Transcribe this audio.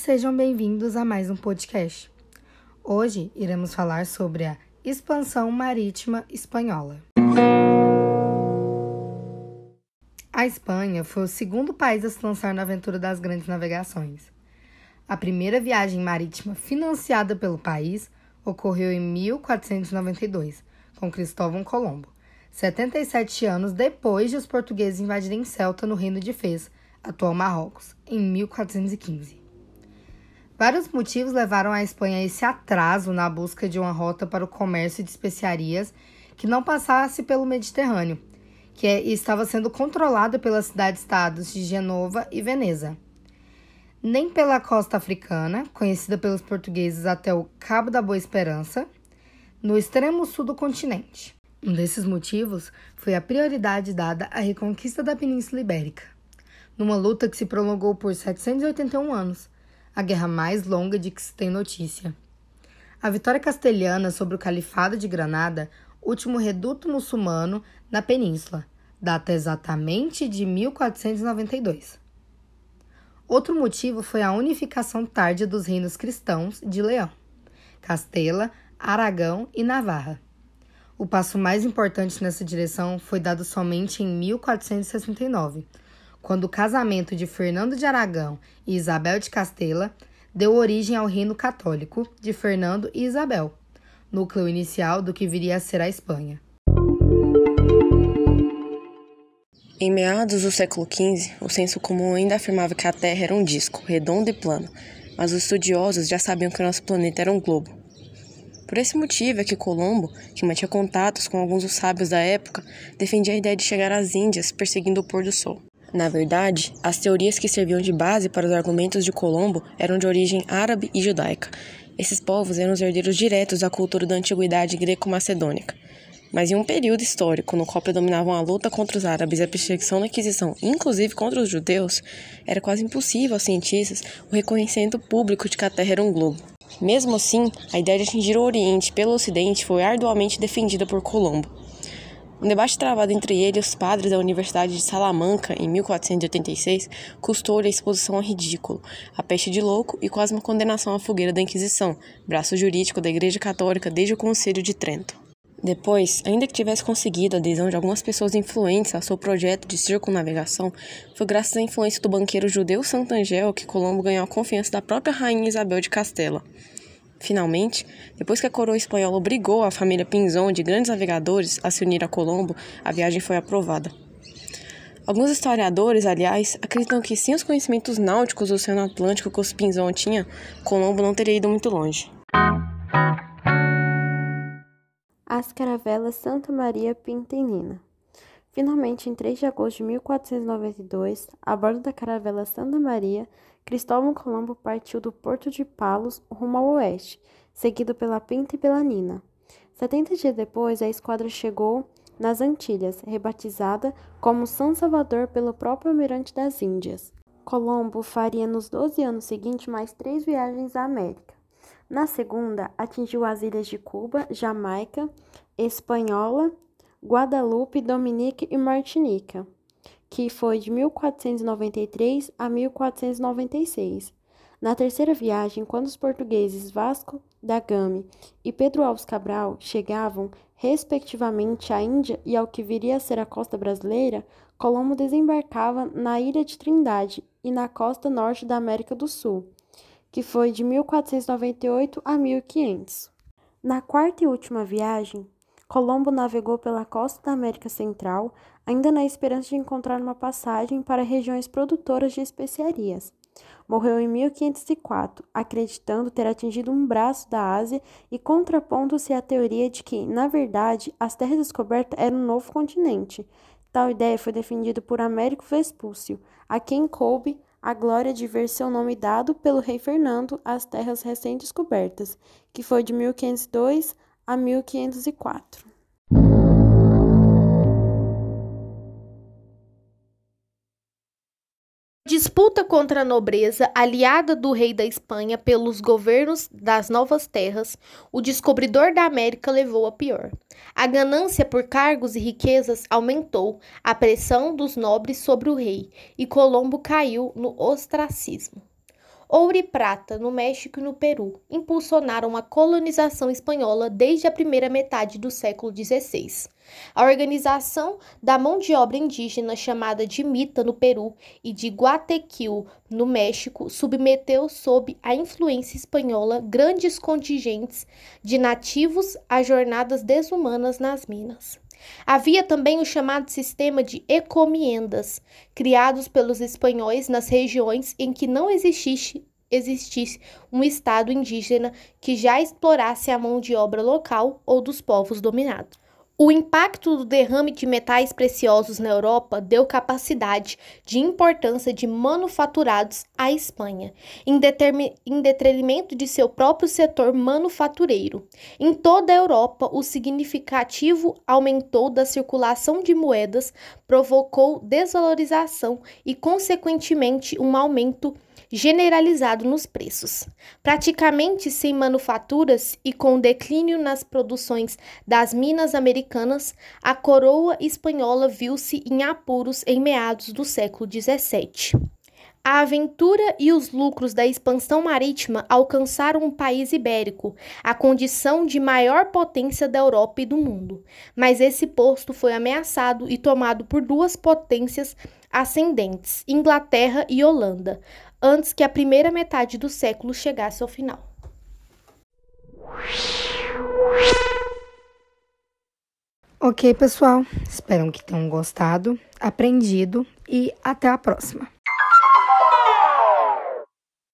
sejam bem-vindos a mais um podcast. Hoje iremos falar sobre a expansão marítima espanhola. A Espanha foi o segundo país a se lançar na aventura das grandes navegações. A primeira viagem marítima financiada pelo país ocorreu em 1492, com Cristóvão Colombo, 77 anos depois de os portugueses invadirem Celta no Reino de Fez, atual Marrocos, em 1415. Vários motivos levaram a Espanha a esse atraso na busca de uma rota para o comércio de especiarias que não passasse pelo Mediterrâneo, que é, estava sendo controlada pelas cidades-estados de Genova e Veneza. Nem pela costa africana, conhecida pelos portugueses até o Cabo da Boa Esperança, no extremo sul do continente. Um desses motivos foi a prioridade dada à reconquista da Península Ibérica, numa luta que se prolongou por 781 anos, a guerra mais longa de que se tem notícia. A vitória castelhana sobre o Califado de Granada, último reduto muçulmano na península, data exatamente de 1492. Outro motivo foi a unificação tardia dos reinos cristãos de Leão, Castela, Aragão e Navarra. O passo mais importante nessa direção foi dado somente em 1469, quando o casamento de Fernando de Aragão e Isabel de Castela deu origem ao reino católico de Fernando e Isabel, núcleo inicial do que viria a ser a Espanha. Em meados do século XV, o senso comum ainda afirmava que a Terra era um disco, redondo e plano, mas os estudiosos já sabiam que nosso planeta era um globo. Por esse motivo é que Colombo, que mantinha contatos com alguns dos sábios da época, defendia a ideia de chegar às Índias perseguindo o pôr do sol. Na verdade, as teorias que serviam de base para os argumentos de Colombo eram de origem árabe e judaica. Esses povos eram os herdeiros diretos da cultura da antiguidade greco-macedônica. Mas em um período histórico no qual predominavam a luta contra os árabes e a perseguição na Inquisição, inclusive contra os judeus, era quase impossível aos cientistas o reconhecimento público de que a Terra era um globo. Mesmo assim, a ideia de atingir o Oriente pelo Ocidente foi arduamente defendida por Colombo. Um debate travado entre ele e os padres da Universidade de Salamanca em 1486 custou-lhe a exposição ao ridículo, a peste de louco e quase uma condenação à fogueira da Inquisição, braço jurídico da Igreja Católica desde o Concílio de Trento. Depois, ainda que tivesse conseguido a adesão de algumas pessoas influentes ao seu projeto de circunnavegação, foi graças à influência do banqueiro judeu Sant'Angelo que Colombo ganhou a confiança da própria rainha Isabel de Castela. Finalmente, depois que a coroa espanhola obrigou a família Pinzon de grandes navegadores a se unir a Colombo, a viagem foi aprovada. Alguns historiadores, aliás, acreditam que sem os conhecimentos náuticos do Oceano Atlântico que os Pinzon tinha, Colombo não teria ido muito longe. As caravelas Santa Maria Pintenina. Finalmente, em 3 de agosto de 1492, a bordo da caravela Santa Maria, Cristóvão Colombo partiu do porto de Palos rumo ao oeste, seguido pela Pinta e pela Nina. Setenta dias depois, a esquadra chegou nas Antilhas, rebatizada como São Salvador pelo próprio almirante das Índias. Colombo faria nos 12 anos seguintes mais três viagens à América. Na segunda, atingiu as ilhas de Cuba, Jamaica, Espanhola, Guadalupe, Dominique e Martinica que foi de 1493 a 1496. Na terceira viagem, quando os portugueses Vasco da Gama e Pedro Alves Cabral chegavam, respectivamente, à Índia e ao que viria a ser a costa brasileira, Colombo desembarcava na ilha de Trindade e na costa norte da América do Sul, que foi de 1498 a 1500. Na quarta e última viagem, Colombo navegou pela costa da América Central, ainda na esperança de encontrar uma passagem para regiões produtoras de especiarias. Morreu em 1504, acreditando ter atingido um braço da Ásia e contrapondo-se à teoria de que, na verdade, as terras descobertas eram um novo continente. Tal ideia foi defendida por Américo Vespúcio, a quem coube a glória de ver seu nome dado pelo rei Fernando às terras recém-descobertas, que foi de 1502 a 1504. Disputa contra a nobreza, aliada do rei da Espanha pelos governos das novas terras, o descobridor da América levou a pior. A ganância por cargos e riquezas aumentou a pressão dos nobres sobre o rei, e Colombo caiu no ostracismo. Ouro e prata no México e no Peru impulsionaram a colonização espanhola desde a primeira metade do século XVI. A organização da mão de obra indígena chamada de Mita no Peru e de Guatequil no México submeteu sob a influência espanhola grandes contingentes de nativos a jornadas desumanas nas minas. Havia também o chamado sistema de ecomiendas, criados pelos espanhóis nas regiões em que não existisse, existisse um Estado indígena que já explorasse a mão de obra local ou dos povos dominados. O impacto do derrame de metais preciosos na Europa deu capacidade de importância de manufaturados à Espanha, em, em, detrimento de seu próprio setor manufatureiro. Em toda a Europa, o significativo aumentou da circulação de moedas provocou desvalorização e, consequentemente, um aumento generalizado nos preços. Praticamente sem manufaturas e com declínio nas produções das minas americanas, a coroa espanhola viu-se em apuros em meados do século XVII. A aventura e os lucros da expansão marítima alcançaram o país ibérico, a condição de maior potência da Europa e do mundo. Mas esse posto foi ameaçado e tomado por duas potências ascendentes, Inglaterra e Holanda, antes que a primeira metade do século chegasse ao final. Ok, pessoal. Espero que tenham gostado, aprendido e até a próxima.